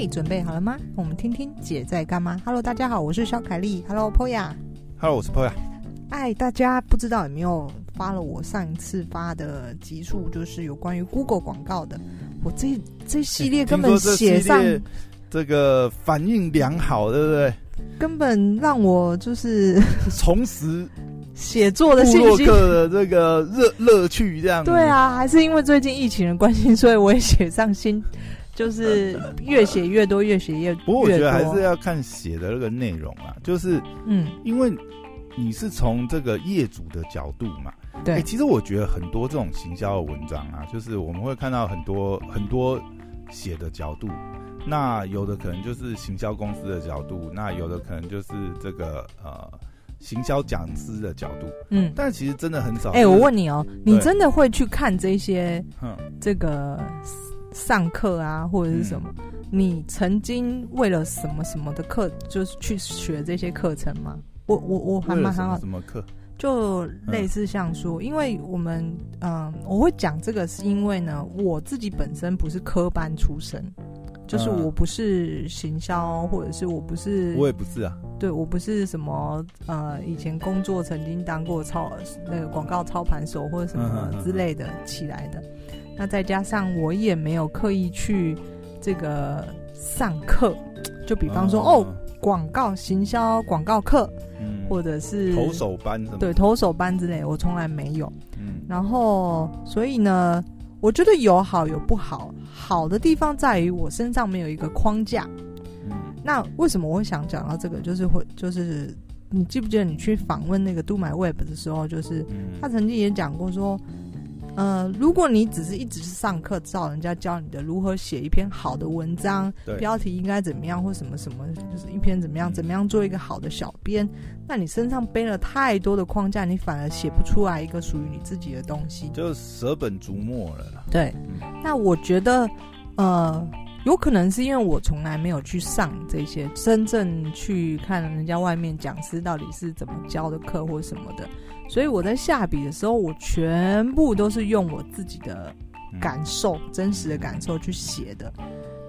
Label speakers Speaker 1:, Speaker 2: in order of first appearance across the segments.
Speaker 1: 嘿，准备好了吗？我们听听姐在干嘛。Hello，大家好，我是小凯丽。Hello，Poya。
Speaker 2: Hello，我是 Poya。
Speaker 1: 哎，大家不知道有没有发了我上一次发的集数，就是有关于 Google 广告的。我这这系列根本写上这，
Speaker 2: 这个反应良好，对不对？
Speaker 1: 根本让我就是
Speaker 2: 重拾
Speaker 1: 写作的信心
Speaker 2: 的这个乐乐趣，这样。
Speaker 1: 对啊，还是因为最近疫情的关系，所以我也写上心。就是越写越多，越写越多。不过
Speaker 2: 我觉得还是要看写的那个内容啊，就是嗯，因为你是从这个业主的角度嘛，
Speaker 1: 对、欸。
Speaker 2: 其实我觉得很多这种行销的文章啊，就是我们会看到很多很多写的角度，那有的可能就是行销公司的角度，那有的可能就是这个呃行销讲师的角度，嗯。但其实真的很少。哎、
Speaker 1: 欸，我问你哦、喔，你真的会去看这些？嗯，这个。上课啊，或者是什么？嗯、你曾经为了什么什么的课，就是去学这些课程吗？我我我还蛮好。
Speaker 2: 什么课？
Speaker 1: 就类似像说，嗯、因为我们嗯、呃，我会讲这个，是因为呢，我自己本身不是科班出身，就是我不是行销，或者是我不是，
Speaker 2: 我也不是啊。
Speaker 1: 对，我不是什么呃，以前工作曾经当过操那个广告操盘手或者什么之类的起来的。那再加上我也没有刻意去这个上课，就比方说哦，广告行销广告课，嗯，或者是
Speaker 2: 投手班什么，
Speaker 1: 对，投手班之类，我从来没有。嗯，然后所以呢，我觉得有好有不好，好的地方在于我身上没有一个框架。嗯，那为什么我会想讲到这个？就是会就是你记不记得你去访问那个 Do My Web 的时候，就是他曾经也讲过说。呃，如果你只是一直是上课，照人家教你的如何写一篇好的文章，标题应该怎么样，或什么什么，就是一篇怎么样，怎么样做一个好的小编，那你身上背了太多的框架，你反而写不出来一个属于你自己的东西，
Speaker 2: 就舍本逐末了啦。
Speaker 1: 对，那我觉得，呃，有可能是因为我从来没有去上这些，真正去看人家外面讲师到底是怎么教的课或什么的。所以我在下笔的时候，我全部都是用我自己的感受、嗯、真实的感受去写的。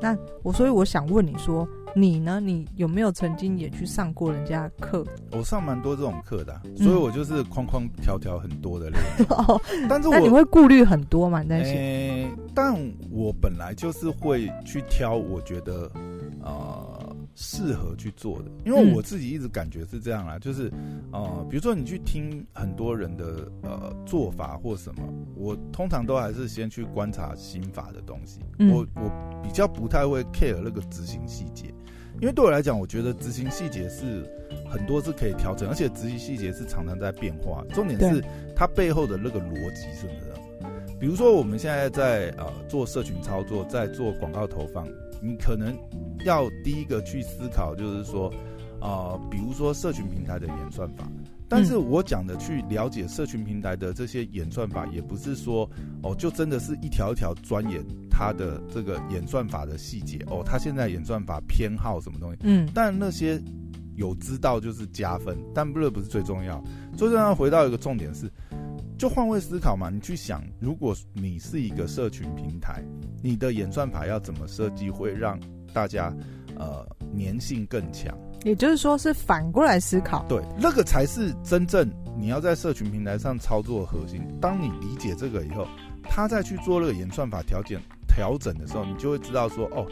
Speaker 1: 那我所以我想问你说，你呢？你有没有曾经也去上过人家课？
Speaker 2: 我上蛮多这种课的、啊，所以我就是框框条条很多的人。
Speaker 1: 哦，但是我那你会顾虑很多嘛？那些、
Speaker 2: 欸，但我本来就是会去挑，我觉得啊。呃适合去做的，因为我自己一直感觉是这样啦，嗯、就是，呃，比如说你去听很多人的呃做法或什么，我通常都还是先去观察心法的东西。嗯、我我比较不太会 care 那个执行细节，因为对我来讲，我觉得执行细节是很多是可以调整，而且执行细节是常常在变化。重点是它背后的那个逻辑是什么？比如说我们现在在呃做社群操作，在做广告投放。你可能要第一个去思考，就是说，啊、呃，比如说社群平台的演算法。但是我讲的去了解社群平台的这些演算法，也不是说哦，就真的是一条一条钻研它的这个演算法的细节哦，它现在演算法偏好什么东西。嗯，但那些有知道就是加分，但不，不是最重要。最重要回到一个重点是。就换位思考嘛，你去想，如果你是一个社群平台，你的演算法要怎么设计，会让大家呃粘性更强？
Speaker 1: 也就是说，是反过来思考。
Speaker 2: 对，那个才是真正你要在社群平台上操作的核心。当你理解这个以后，他再去做那个演算法调整调整的时候，你就会知道说，哦。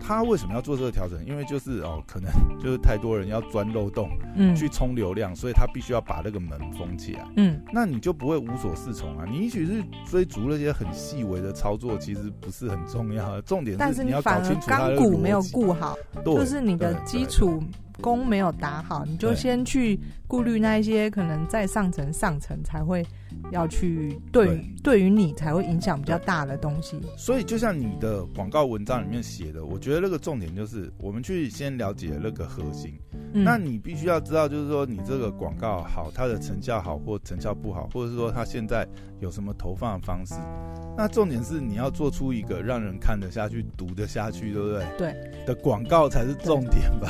Speaker 2: 他为什么要做这个调整？因为就是哦，可能 就是太多人要钻漏洞，嗯，去冲流量，所以他必须要把那个门封起来，嗯，那你就不会无所适从啊。你也许是追逐那些很细微的操作，其实不是很重要，重点是你要搞清楚它的
Speaker 1: 钢骨没有固好，就是你的基础。功没有打好，你就先去顾虑那一些可能在上层上层才会要去对对，对于你才会影响比较大的东西。
Speaker 2: 所以就像你的广告文章里面写的，我觉得那个重点就是我们去先了解那个核心。嗯、那你必须要知道，就是说你这个广告好，它的成效好或成效不好，或者是说它现在有什么投放的方式。那重点是你要做出一个让人看得下去、读得下去，对不对？
Speaker 1: 对。
Speaker 2: 的广告才是重点吧。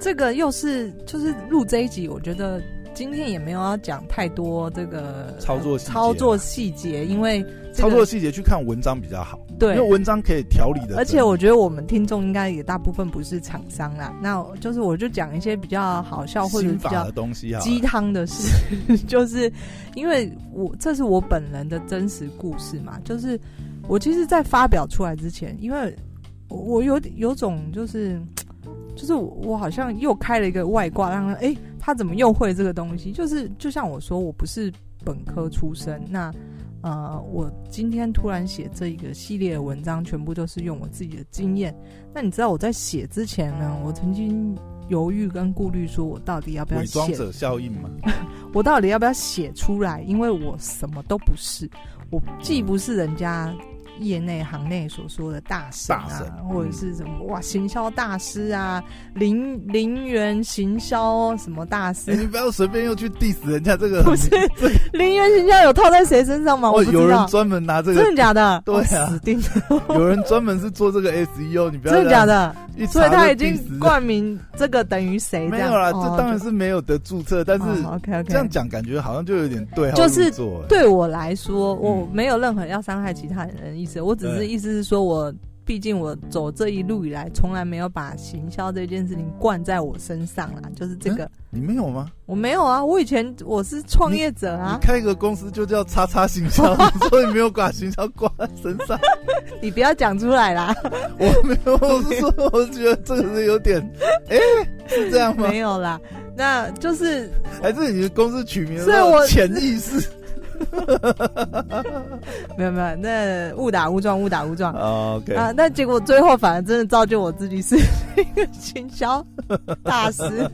Speaker 1: 这个又是就是录这一集，我觉得今天也没有要讲太多这个
Speaker 2: 操作
Speaker 1: 操作细节，因为、这个、
Speaker 2: 操作细节去看文章比较好。
Speaker 1: 对，
Speaker 2: 因为文章可以调理的。
Speaker 1: 而且我觉得我们听众应该也大部分不是厂商啦，那就是我就讲一些比较好笑或者比较
Speaker 2: 的东西
Speaker 1: 鸡汤的事，就是因为我这是我本人的真实故事嘛，就是我其实，在发表出来之前，因为我有有种就是。就是我好像又开了一个外挂，让他哎，他怎么又会这个东西？就是就像我说，我不是本科出身，那呃，我今天突然写这一个系列的文章，全部都是用我自己的经验。那你知道我在写之前呢，我曾经犹豫跟顾虑，说我到底要不要写？
Speaker 2: 伪装者效应吗？
Speaker 1: 我到底要不要写出来？因为我什么都不是，我既不是人家。业内行内所说的大神啊，神或者是什么哇，行销大师啊，零零元行销什么大师？
Speaker 2: 欸、你不要随便又去 diss 人家这个，
Speaker 1: 不是零元行销有套在谁身上吗？我
Speaker 2: 有人专门拿这个，
Speaker 1: 真的假的？
Speaker 2: 对啊，死定了！有人专门是做这个 SEO，你不要
Speaker 1: 真的假的？所以他已经冠名这个等于谁？
Speaker 2: 没有啦，这当然是没有得注册，但是 OK OK，这样讲感觉好像就有点对，
Speaker 1: 就是对我来说，我没有任何要伤害其他人的意思。我只是意思是说，我毕竟我走这一路以来，从来没有把行销这件事情灌在我身上啦。就是这个，
Speaker 2: 你没有吗？
Speaker 1: 我没有啊，我以前我是创业者啊，
Speaker 2: 开一个公司就叫叉叉行销，所以没有把行销挂在身上。
Speaker 1: 你不要讲出来啦！
Speaker 2: 我没有，我是说，我觉得这个是有点，哎，是这样吗？
Speaker 1: 没有啦，那就是
Speaker 2: 还是你的公司取名是我潜意识。
Speaker 1: 没有没有，那误打误撞，误打误撞。
Speaker 2: Oh, OK
Speaker 1: 啊，那结果最后反而真的造就我自己是 一个行销大师。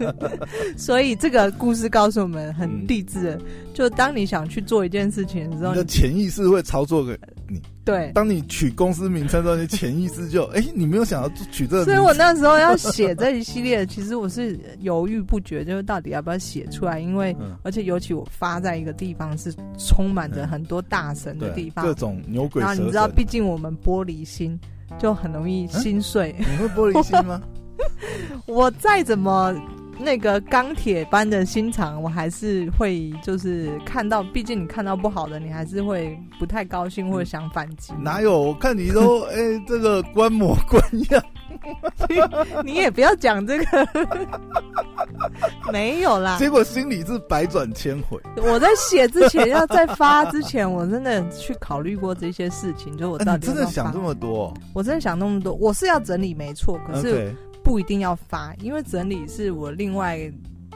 Speaker 1: 所以这个故事告诉我们很励志的，嗯、就当你想去做一件事情的时候，
Speaker 2: 你的潜意识会操作给你。
Speaker 1: 对，
Speaker 2: 当你取公司名称的时候，你潜意识就哎、欸，你没有想要取这个。
Speaker 1: 所以我那时候要写这一系列，其实我是犹豫不决，就是到底要不要写出来，因为、嗯、而且尤其我发在一个地方是充满着很多大神的地方，
Speaker 2: 各种牛鬼蛇神。
Speaker 1: 然后你知道，毕竟我们玻璃心，就很容易心碎。
Speaker 2: 啊、你会玻璃心吗？
Speaker 1: 我再怎么。那个钢铁般的心肠，我还是会就是看到，毕竟你看到不好的，你还是会不太高兴或者想反击。
Speaker 2: 哪有？我看你都 哎、欸，这个观摩观样，
Speaker 1: 你也不要讲这个，没有啦。
Speaker 2: 结果心里是百转千回。
Speaker 1: 我在写之前，要在发之前，我真的去考虑过这些事情，就我到底
Speaker 2: 真的想这么多。
Speaker 1: 我真的想那么多，我是要整理没错，可是。不一定要发，因为整理是我另外，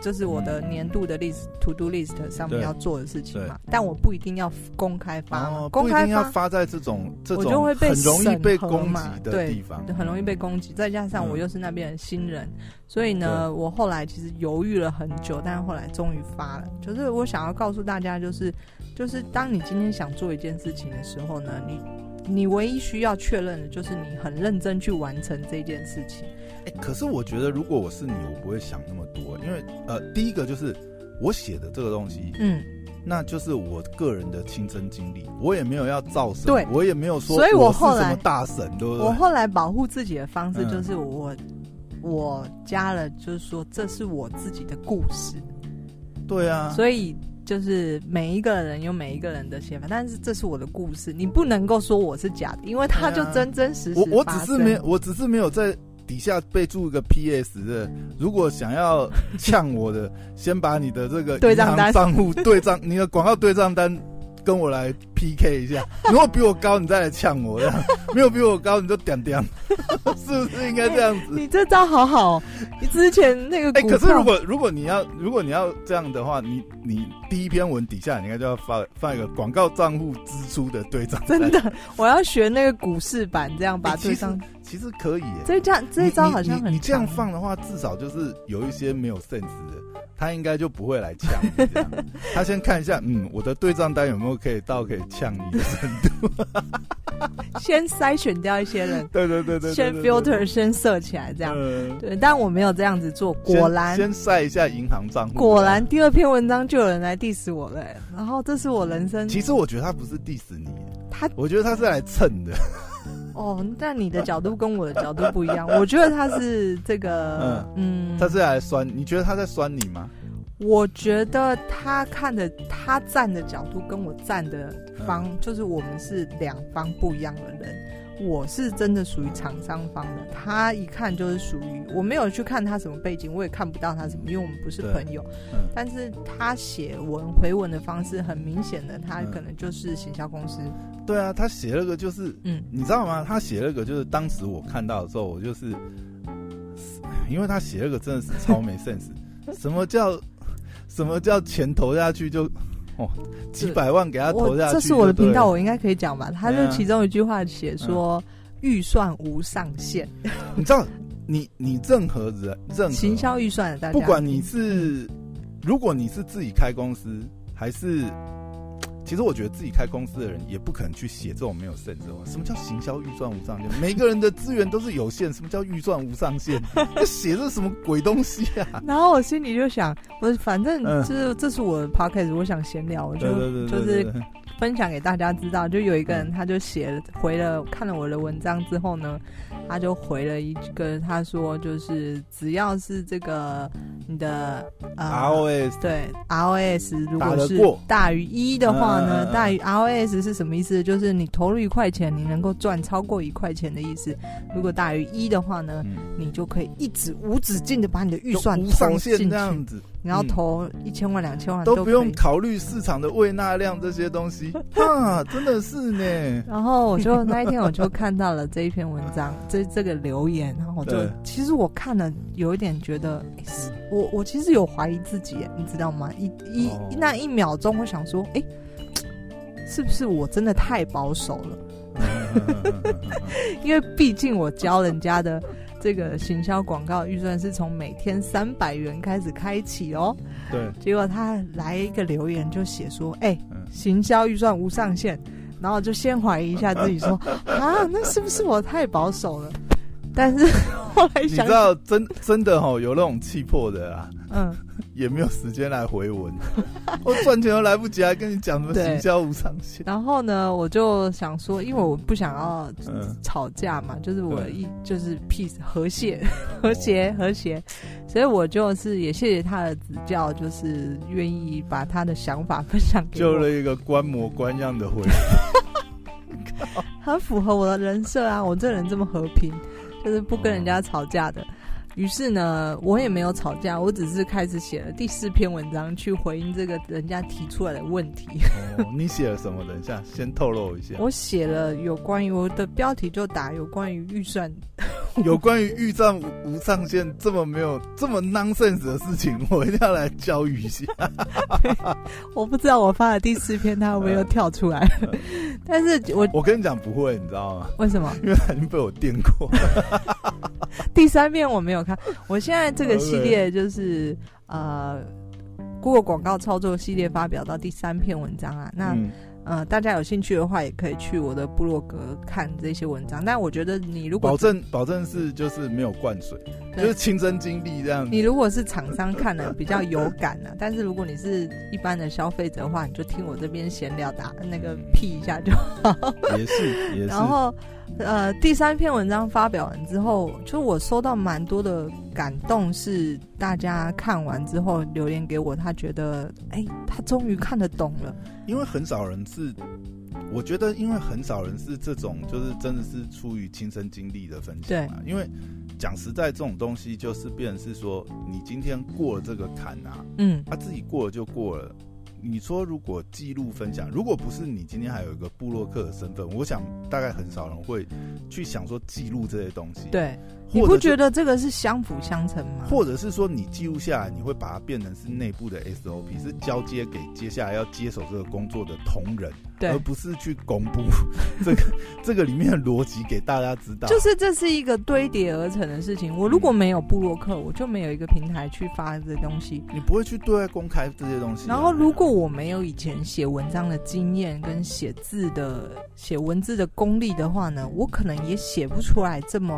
Speaker 1: 就是我的年度的 list、嗯、to do list 上面要做的事情嘛。但我不一定要公开发，哦、公开发
Speaker 2: 要发在这种这种
Speaker 1: 我就会被
Speaker 2: 很容易被攻击的地方，
Speaker 1: 对，很容易被攻击。再加上我又是那边的新人，嗯、所以呢，我后来其实犹豫了很久，但是后来终于发了。就是我想要告诉大家，就是就是当你今天想做一件事情的时候呢，你你唯一需要确认的就是你很认真去完成这件事情。
Speaker 2: 欸，可是我觉得，如果我是你，我不会想那么多，因为呃，第一个就是我写的这个东西，嗯，那就是我个人的亲身经历，我也没有要造神，
Speaker 1: 对，
Speaker 2: 我也没有说，
Speaker 1: 所以我后来
Speaker 2: 什么大神，对不对？
Speaker 1: 我后来保护自己的方式就是我、嗯、我加了，就是说这是我自己的故事，
Speaker 2: 对啊，
Speaker 1: 所以就是每一个人有每一个人的写法，但是这是我的故事，你不能够说我是假的，因为它就真真实实、啊。
Speaker 2: 我我只是没有，我只是没有在。底下备注一个 PS 的，如果想要呛我的，先把你的这个对账单账户对账，你的广告对账单跟我来 PK 一下。如果比我高，你再来呛我这样；没有比我高，你就点点，是不是应该这样子？
Speaker 1: 你这招好好，你之前那个哎、
Speaker 2: 欸，可是如果如果你要如果你要这样的话，你你第一篇文底下你应该就要发发一个广告账户支出的对账。
Speaker 1: 真的，我要学那个股市版，这样把对账。
Speaker 2: 其实可以耶，
Speaker 1: 这这这一招好像很你，
Speaker 2: 这样放的话，至少就是有一些没有 sense 的，他应该就不会来呛。他先看一下，嗯，我的对账单有没有可以到可以呛你的程度。
Speaker 1: 先筛选掉一些人，
Speaker 2: 对对对对，
Speaker 1: 先 filter 先设起来这样。嗯、对，但我没有这样子做，果然
Speaker 2: 先晒一下银行账户。
Speaker 1: 果然第二篇文章就有人来 diss 我了，然后这是我人生。
Speaker 2: 其实我觉得他不是 diss 你，他我觉得他是来蹭的。
Speaker 1: 哦，但你的角度跟我的角度不一样。我觉得他是这个，嗯，
Speaker 2: 嗯他是来酸。你觉得他在酸你吗？
Speaker 1: 我觉得他看的他站的角度跟我站的方，嗯、就是我们是两方不一样的人。我是真的属于厂商方的，他一看就是属于我没有去看他什么背景，我也看不到他什么，因为我们不是朋友。嗯、但是他写文回文的方式很明显的，他可能就是行销公司。
Speaker 2: 对啊，他写了个就是，嗯，你知道吗？他写了个就是当时我看到的时候，我就是，因为他写了个真的是超没 sense。什么叫什么叫钱投下去就？哦，几百万给他投下去，
Speaker 1: 这是我的频道，我应该可以讲吧？他就其中一句话写说，预算无上限。
Speaker 2: 你知道，你你任何人，任何
Speaker 1: 行销预算的大家，
Speaker 2: 不管你是，如果你是自己开公司还是。其实我觉得自己开公司的人也不可能去写这种没有甚至的话。什么叫行销预算无上限？每个人的资源都是有限。什么叫预算无上限？写这什么鬼东西啊？
Speaker 1: 然后我心里就想，我反正就是这是我的 podcast，我想闲聊，我就就是分享给大家知道。就有一个人，他就写了回了看了我的文章之后呢，他就回了一个，他说就是只要是这个你的呃
Speaker 2: ROS
Speaker 1: 对 ROS 如果是大于一的话。呢，大于 ROS 是什么意思？就是你投入一块钱，你能够赚超过一块钱的意思。如果大于一的话呢，嗯、你就可以一直无止境的把你的预算投
Speaker 2: 上限这样子。
Speaker 1: 你要投一千万、两千万
Speaker 2: 都不用考虑市场的胃纳量这些东西 啊，真的是呢。
Speaker 1: 然后我就那一天我就看到了这一篇文章，这这个留言，然后我就其实我看了有一点觉得，欸、我我其实有怀疑自己，你知道吗？一一、哦、那一秒钟，我想说，哎、欸。是不是我真的太保守了？因为毕竟我教人家的这个行销广告预算是从每天三百元开始开启哦。对。结果他来一个留言就写说：“哎、欸，行销预算无上限。”然后就先怀疑一下自己说：“ 啊，那是不是我太保守了？”但是 后来想，
Speaker 2: 你知道，真真的哦，有那种气魄的啊。嗯。也没有时间来回文，我赚钱都来不及，还跟你讲什么行销无上限。
Speaker 1: 然后呢，我就想说，因为我不想要吵架嘛，嗯、就是我一就是 peace 和谐和谐和谐，所以我就是也谢谢他的指教，就是愿意把他的想法分享给我。
Speaker 2: 就了一个观模观样的回 文，
Speaker 1: 很符合我的人设啊！我这人这么和平，就是不跟人家吵架的。于是呢，我也没有吵架，我只是开始写了第四篇文章去回应这个人家提出来的问题。
Speaker 2: 哦，你写了什么？等一下，先透露一下。
Speaker 1: 我写了有关于我的标题就打有关于预算，
Speaker 2: 有关于预算无上限这么没有这么 nonsense 的事情，我一定要来教育一下。
Speaker 1: 我不知道我发的第四篇他会不会又跳出来，但是我
Speaker 2: 我跟你讲不会，你知道吗？
Speaker 1: 为什么？
Speaker 2: 因为他已经被我电过。
Speaker 1: 第三篇我没有看，我现在这个系列就是呃，Google 广告操作系列发表到第三篇文章啊，那。嗯呃，大家有兴趣的话，也可以去我的部落格看这些文章。但我觉得你如果
Speaker 2: 保证保证是就是没有灌水，就是亲身经历这样子。
Speaker 1: 你如果是厂商看的比较有感啊，但是如果你是一般的消费者的话，你就听我这边闲聊打那个屁一下就好。
Speaker 2: 也是也是。
Speaker 1: 然后呃，第三篇文章发表完之后，就我收到蛮多的感动，是大家看完之后留言给我，他觉得哎、欸，他终于看得懂了。
Speaker 2: 因为很少人是，我觉得，因为很少人是这种，就是真的是出于亲身经历的分享啊。对因为讲实在，这种东西就是变成是说，你今天过了这个坎啊，嗯，他、啊、自己过了就过了。你说如果记录分享，如果不是你今天还有一个布洛克的身份，我想大概很少人会去想说记录这些东西。
Speaker 1: 对。你不觉得这个是相辅相成吗？
Speaker 2: 或者是说，你记录下来，你会把它变成是内部的 SOP，是交接给接下来要接手这个工作的同仁，对，而不是去公布 这个这个里面的逻辑给大家知道。
Speaker 1: 就是这是一个堆叠而成的事情。我如果没有布洛克，我就没有一个平台去发这些东西。
Speaker 2: 你不会去对外公开这些东西。
Speaker 1: 然后，如果我没有以前写文章的经验跟写字的写文字的功力的话呢，我可能也写不出来这么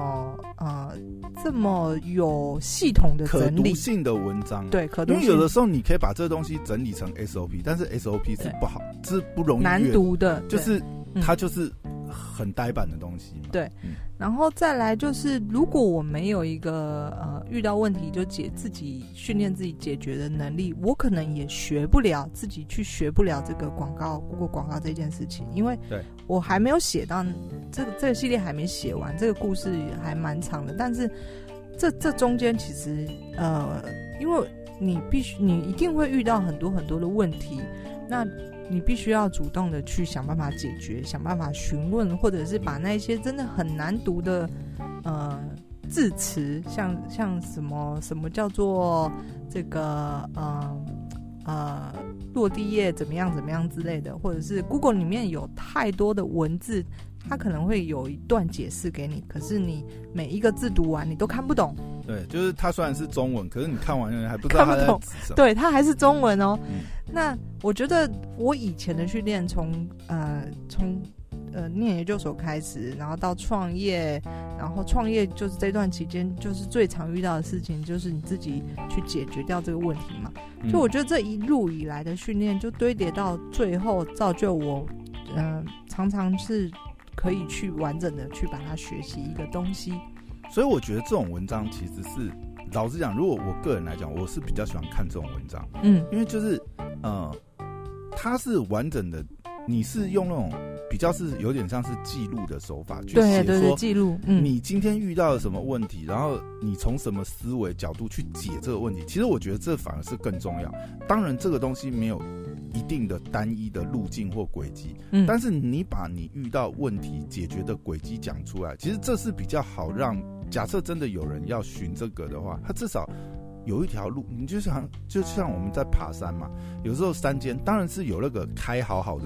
Speaker 1: 啊。呃这么有系统的整理
Speaker 2: 可读性的文章，
Speaker 1: 对，可读性。
Speaker 2: 因为有的时候你可以把这个东西整理成 SOP，但是 SOP 是不好，是不容易
Speaker 1: 难读的，
Speaker 2: 就是它就是很呆板的东西嘛。
Speaker 1: 对，嗯、然后再来就是，如果我没有一个呃遇到问题就解自己训练自己解决的能力，我可能也学不了自己去学不了这个广告，Google 广告这件事情，因为我还没有写到这个这个系列还没写完，这个故事也还蛮长的，但是这这中间其实呃，因为你必须你一定会遇到很多很多的问题，那。你必须要主动的去想办法解决，想办法询问，或者是把那些真的很难读的呃字词，像像什么什么叫做这个呃呃落地页怎么样怎么样之类的，或者是 Google 里面有太多的文字，它可能会有一段解释给你，可是你每一个字读完你都看不懂。
Speaker 2: 对，就是它虽然是中文，可是你看完还不知道它在 指什么。看不懂。
Speaker 1: 对，它还是中文哦。
Speaker 2: 嗯、
Speaker 1: 那我觉得我以前的训练，从呃从呃念研究所开始，然后到创业，然后创业就是这段期间，就是最常遇到的事情，就是你自己去解决掉这个问题嘛。就我觉得这一路以来的训练，就堆叠到最后，造就我嗯、呃、常常是可以去完整的去把它学习一个东西。
Speaker 2: 所以我觉得这种文章其实是，老实讲，如果我个人来讲，我是比较喜欢看这种文章，
Speaker 1: 嗯，
Speaker 2: 因为就是，呃，它是完整的，你是用那种比较是有点像是记录的手法去写说
Speaker 1: 记录，嗯，
Speaker 2: 你今天遇到了什么问题，然后你从什么思维角度去解这个问题，其实我觉得这反而是更重要。当然，这个东西没有。一定的单一的路径或轨迹，嗯，但是你把你遇到问题解决的轨迹讲出来，其实这是比较好让。假设真的有人要寻这个的话，他至少有一条路。你就像就像我们在爬山嘛，有时候山间当然是有那个开好好的，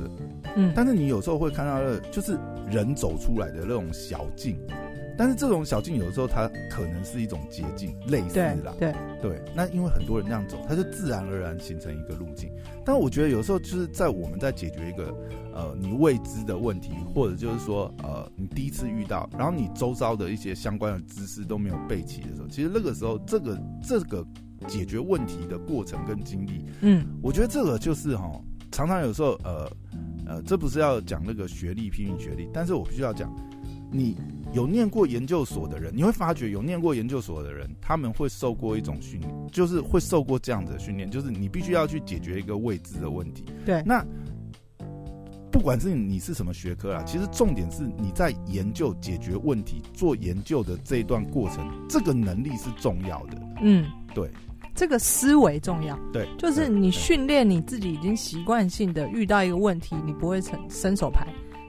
Speaker 1: 嗯，
Speaker 2: 但是你有时候会看到那就是人走出来的那种小径。但是这种小径有的时候它可能是一种捷径，类似啦，
Speaker 1: 对
Speaker 2: 对，对。那因为很多人那样走，它就自然而然形成一个路径。但我觉得有时候就是在我们在解决一个呃你未知的问题，或者就是说呃你第一次遇到，然后你周遭的一些相关的知识都没有备齐的时候，其实那个时候这个这个解决问题的过程跟经历，
Speaker 1: 嗯，
Speaker 2: 我觉得这个就是哈，常常有时候呃呃，这不是要讲那个学历批评学历，但是我必须要讲。你有念过研究所的人，你会发觉有念过研究所的人，他们会受过一种训练，就是会受过这样子的训练，就是你必须要去解决一个未知的问题。
Speaker 1: 对，
Speaker 2: 那不管是你是什么学科啦，其实重点是你在研究解决问题、做研究的这一段过程，这个能力是重要的。
Speaker 1: 嗯，
Speaker 2: 对，
Speaker 1: 这个思维重要。
Speaker 2: 对，
Speaker 1: 就是你训练你自己已经习惯性的遇到一个问题，你不会伸伸手牌。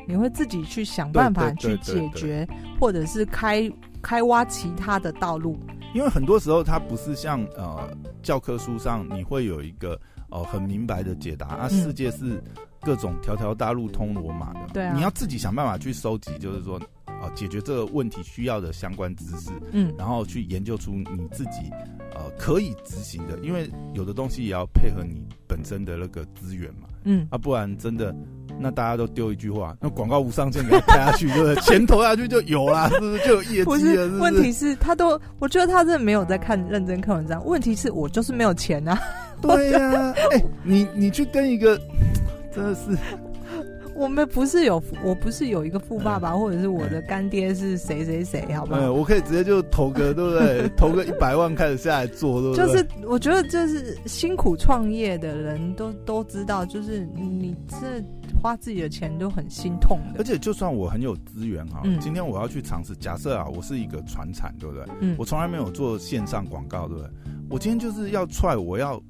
Speaker 1: 你会自己去想办法去解决，或者是开开挖其他的道路。
Speaker 2: 因为很多时候它不是像呃教科书上你会有一个呃很明白的解答啊，世界是各种条条大路通罗马的，
Speaker 1: 对啊，
Speaker 2: 你要自己想办法去收集，就是说呃解决这个问题需要的相关知识，
Speaker 1: 嗯，
Speaker 2: 然后去研究出你自己呃可以执行的，因为有的东西也要配合你本身的那个资源嘛，
Speaker 1: 嗯，
Speaker 2: 啊，不然真的。那大家都丢一句话，那广告无上限给他开下去，对不对？钱投下去就有啦，是不是就有业绩了？
Speaker 1: 不是？
Speaker 2: 问题是
Speaker 1: 他都，我觉得他真的没有在看认真看文章。问题是我就是没有钱啊。
Speaker 2: 对呀、啊，哎、欸，你你去跟一个，真的是。
Speaker 1: 我们不是有，我不是有一个富爸爸，或者是我的干爹是谁谁谁，好不好？
Speaker 2: 我可以直接就投个，对不对？投个一百万开始下来做，对不对？
Speaker 1: 就是我觉得，就是辛苦创业的人都都知道，就是你这花自己的钱都很心痛的。
Speaker 2: 而且，就算我很有资源哈，
Speaker 1: 嗯、
Speaker 2: 今天我要去尝试，假设啊，我是一个传产，对不对？
Speaker 1: 嗯，
Speaker 2: 我从来没有做线上广告，对不对？我今天就是要踹，我要。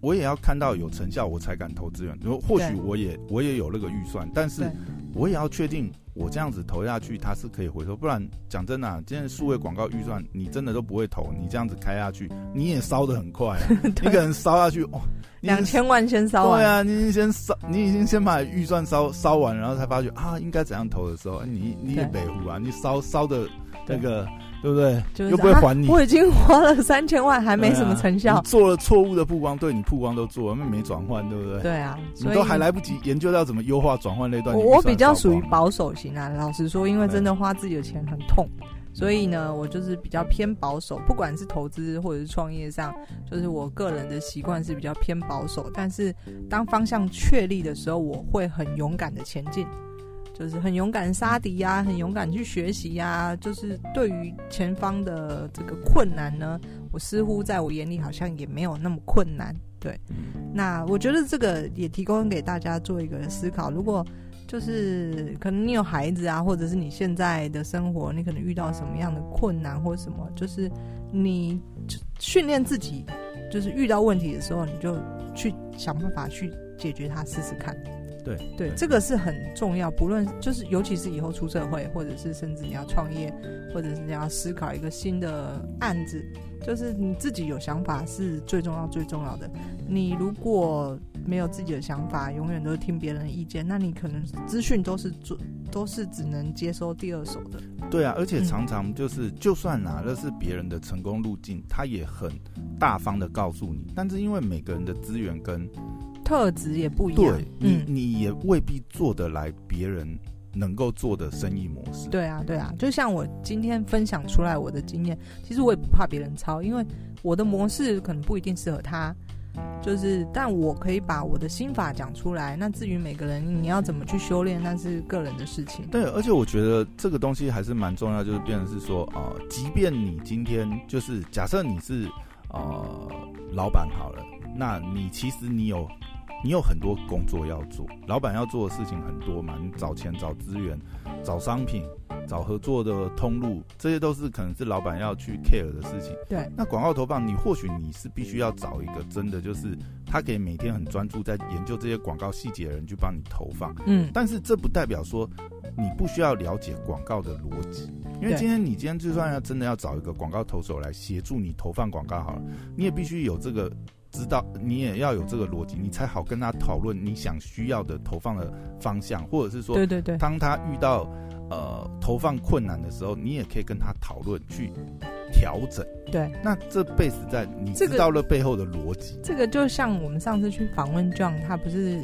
Speaker 2: 我也要看到有成效，我才敢投资源。或许我也我也有那个预算，但是我也要确定我这样子投下去，它是可以回收。不然讲真的啊，今天数位广告预算你真的都不会投，你这样子开下去，你也烧的很快啊。你可能烧下去，哇，
Speaker 1: 两千万先烧完。
Speaker 2: 对啊，你已经先烧，你已经先把预算烧烧完，然后才发觉啊，应该怎样投的时候，你你也北湖啊，你烧烧的那个。对不对？
Speaker 1: 就是、
Speaker 2: 又不会还你。
Speaker 1: 我已经花了三千万，还没什么成效。
Speaker 2: 啊、做了错误的曝光，对你曝光都做了，没转换，对不对？
Speaker 1: 对啊，
Speaker 2: 你都还来不及研究到怎么优化转换那段。
Speaker 1: 我比较属于保守型啊，老实说，因为真的花自己的钱很痛，所以呢，我就是比较偏保守。不管是投资或者是创业上，就是我个人的习惯是比较偏保守。但是当方向确立的时候，我会很勇敢的前进。就是很勇敢杀敌呀，很勇敢去学习呀、啊。就是对于前方的这个困难呢，我似乎在我眼里好像也没有那么困难。对，那我觉得这个也提供给大家做一个思考。如果就是可能你有孩子啊，或者是你现在的生活，你可能遇到什么样的困难或者什么，就是你训练自己，就是遇到问题的时候，你就去想办法去解决它，试试看。
Speaker 2: 对
Speaker 1: 对，这个是很重要。不论就是尤其是以后出社会，或者是甚至你要创业，或者是你要思考一个新的案子，就是你自己有想法是最重要最重要的。你如果没有自己的想法，永远都是听别人的意见，那你可能资讯都是做都是只能接收第二手的。
Speaker 2: 对啊，而且常常就是，嗯、就算拿的是别人的成功路径，他也很大方的告诉你。但是因为每个人的资源跟
Speaker 1: 特质也不一样，
Speaker 2: 对，你、嗯、你也未必做得来别人能够做的生意模式。
Speaker 1: 对啊，对啊，就像我今天分享出来我的经验，其实我也不怕别人抄，因为我的模式可能不一定适合他，就是但我可以把我的心法讲出来。那至于每个人你要怎么去修炼，那是个人的事情。
Speaker 2: 对，而且我觉得这个东西还是蛮重要，就是变成是说，呃，即便你今天就是假设你是呃老板好了，那你其实你有。你有很多工作要做，老板要做的事情很多嘛，你找钱、找资源、找商品、找合作的通路，这些都是可能是老板要去 care 的事情。
Speaker 1: 对，
Speaker 2: 那广告投放，你或许你是必须要找一个真的就是他可以每天很专注在研究这些广告细节的人去帮你投放。
Speaker 1: 嗯，
Speaker 2: 但是这不代表说你不需要了解广告的逻辑，因为今天你今天就算要真的要找一个广告投手来协助你投放广告好了，你也必须有这个。知道你也要有这个逻辑，你才好跟他讨论你想需要的投放的方向，或者是说，
Speaker 1: 对对对，
Speaker 2: 当他遇到呃投放困难的时候，你也可以跟他讨论去调整。
Speaker 1: 对，
Speaker 2: 那这 base 在你知道了背后的逻辑。
Speaker 1: 这个就像我们上次去访问 John，他不是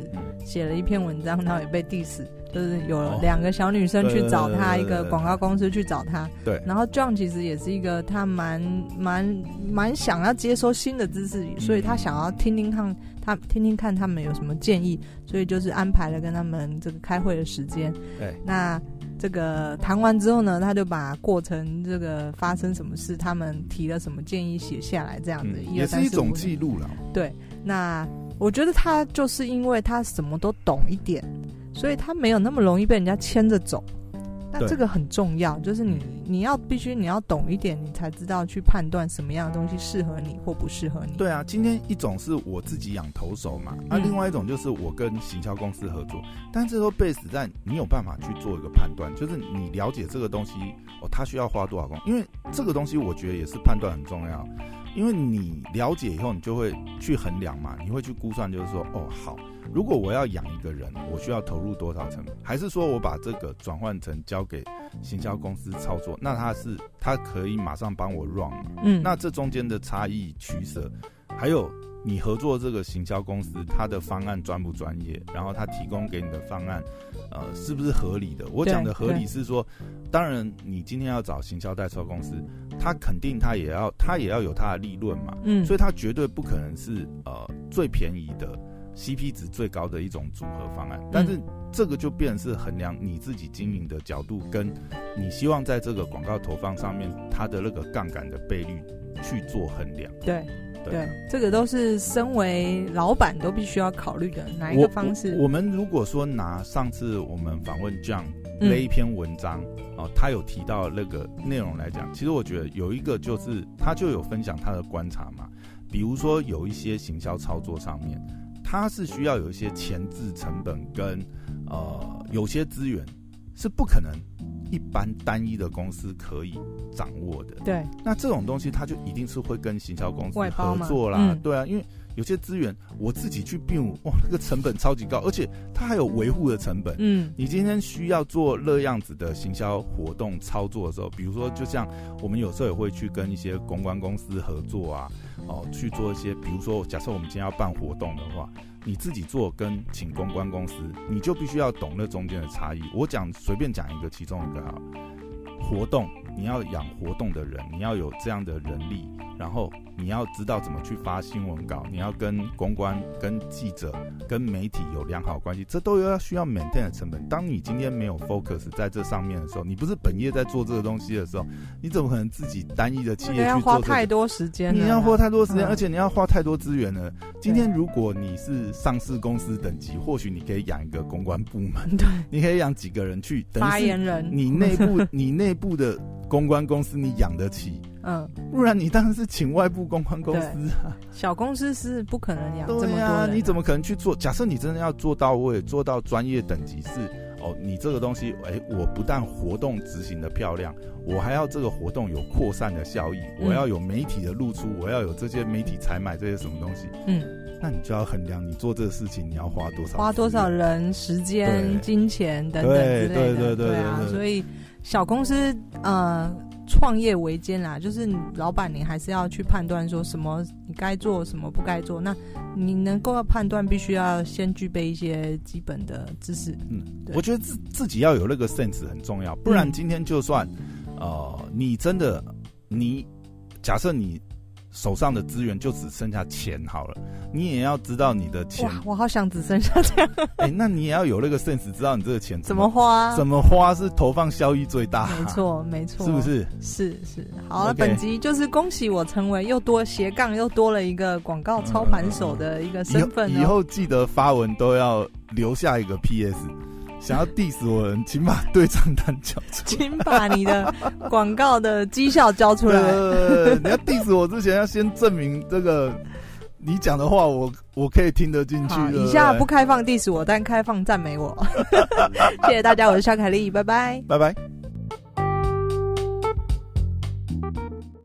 Speaker 1: 写了一篇文章，然后也被 diss。就是有两个小女生去找他，一个广告公司去找他。
Speaker 2: 对。
Speaker 1: 然后 John 其实也是一个他蛮蛮蛮想要接收新的知识，所以他想要听听看他听听看他们有什么建议，所以就是安排了跟他们这个开会的时间。
Speaker 2: 对。
Speaker 1: 那这个谈完之后呢，他就把过程这个发生什么事，他们提了什么建议写下来，这样子。
Speaker 2: 也是一种记录了。
Speaker 1: 对。那我觉得他就是因为他什么都懂一点。所以他没有那么容易被人家牵着走，那这个很重要，就是你你要必须你要懂一点，你才知道去判断什么样的东西适合你或不适合你。
Speaker 2: 对啊，今天一种是我自己养投手嘛，那、另外一种就是我跟行销公司合作，但这都 base 在你有办法去做一个判断，就是你了解这个东西哦，它需要花多少工，因为这个东西我觉得也是判断很重要，因为你了解以后，你就会去衡量嘛，你会去估算，就是说哦好。如果我要养一个人，我需要投入多少成本？还是说我把这个转换成交给行销公司操作？那他是他可以马上帮我 run？
Speaker 1: 嗯，
Speaker 2: 那这中间的差异取舍，还有你合作这个行销公司，他的方案专不专业？然后他提供给你的方案，呃，是不是合理的？我讲的合理是说，当然你今天要找行销代销公司，他肯定他也要他也要有他的利润嘛，
Speaker 1: 嗯，
Speaker 2: 所以他绝对不可能是呃最便宜的。CP 值最高的一种组合方案，但是这个就变成是衡量你自己经营的角度，跟你希望在这个广告投放上面，它的那个杠杆的倍率去做衡量。
Speaker 1: 对对，对，这个都是身为老板都必须要考虑的哪一个方式。
Speaker 2: 我，我们如果说拿上次我们访问 John 那一篇文章，嗯，哦，他有提到那个内容来讲，其实我觉得有一个就是他就有分享他的观察嘛，比如说有一些行销操作上面。它是需要有一些前置成本跟呃有些资源是不可能一般单一的公司可以掌握的。
Speaker 1: 对，
Speaker 2: 那这种东西它就一定是会跟行销公司合作啦。嗯、对啊，因为有些资源我自己去并，哇，那个成本超级高，而且它还有维护的成本。
Speaker 1: 嗯，
Speaker 2: 你今天需要做那样子的行销活动操作的时候，比如说就像我们有时候也会去跟一些公关公司合作啊。哦，去做一些，比如说，假设我们今天要办活动的话，你自己做跟请公关公司，你就必须要懂那中间的差异。我讲随便讲一个，其中一个啊，活动你要养活动的人，你要有这样的人力，然后你要知道怎么去发新闻稿，你要跟公关、跟记者、跟媒体有良好关系，这都要需要 maintain 的成本。当你今天没有 focus 在这上面的时候，你不是本业在做这个东西的时候，你怎么可能自己单一的企业去做、这个？
Speaker 1: 要花太多时间，
Speaker 2: 你要花太多时间，
Speaker 1: 嗯、
Speaker 2: 而且你要花太多资源了。今天如果你是上市公司等级，或许你可以养一个公关部门，
Speaker 1: 对，
Speaker 2: 你可以养几个人去
Speaker 1: 发言人，
Speaker 2: 你内部你内部的。公关公司你养得起，嗯，不然你当然是请外部公关公司啊。
Speaker 1: 小公司是不可能养这么多
Speaker 2: 你怎么可能去做？假设你真的要做到位，做到专业等级是哦，你这个东西，哎、欸，我不但活动执行的漂亮，我还要这个活动有扩散的效益，嗯、我要有媒体的露出，我要有这些媒体采买这些什么东西，嗯，那你就要衡量你做这个事情你要花多少，
Speaker 1: 花多少人、时间、金钱等等之类的，对对对对对，对啊，所以。小公司呃，创业维艰啦，就是老板你还是要去判断说什么你该做什么不该做。那你能够要判断，必须要先具备一些基本的知识。
Speaker 2: 嗯，我觉得自自己要有那个 sense 很重要，不然今天就算、嗯、呃，你真的你假设你。手上的资源就只剩下钱好了，你也要知道你的钱。
Speaker 1: 哇，我好想只剩下钱。
Speaker 2: 哎、欸，那你也要有那个 sense，知道你这个钱
Speaker 1: 怎么，花，
Speaker 2: 怎么花是投放效益最大。
Speaker 1: 没错，没错，
Speaker 2: 是不是？
Speaker 1: 是是。好了本集就是恭喜我成为又多斜杠又多了一个广告操盘手的一个身份、哦
Speaker 2: 嗯。以后记得发文都要留下一个 PS。想要 diss 我请把对账单交出来。
Speaker 1: 请把你的广告的绩效交出来。
Speaker 2: 呃，你要 diss 我之前，要先证明这个你讲的话我，我我可以听得进去。
Speaker 1: 以下不开放 diss 我，但开放赞美我。谢谢大家，我是肖凯丽，拜拜，
Speaker 2: 拜拜。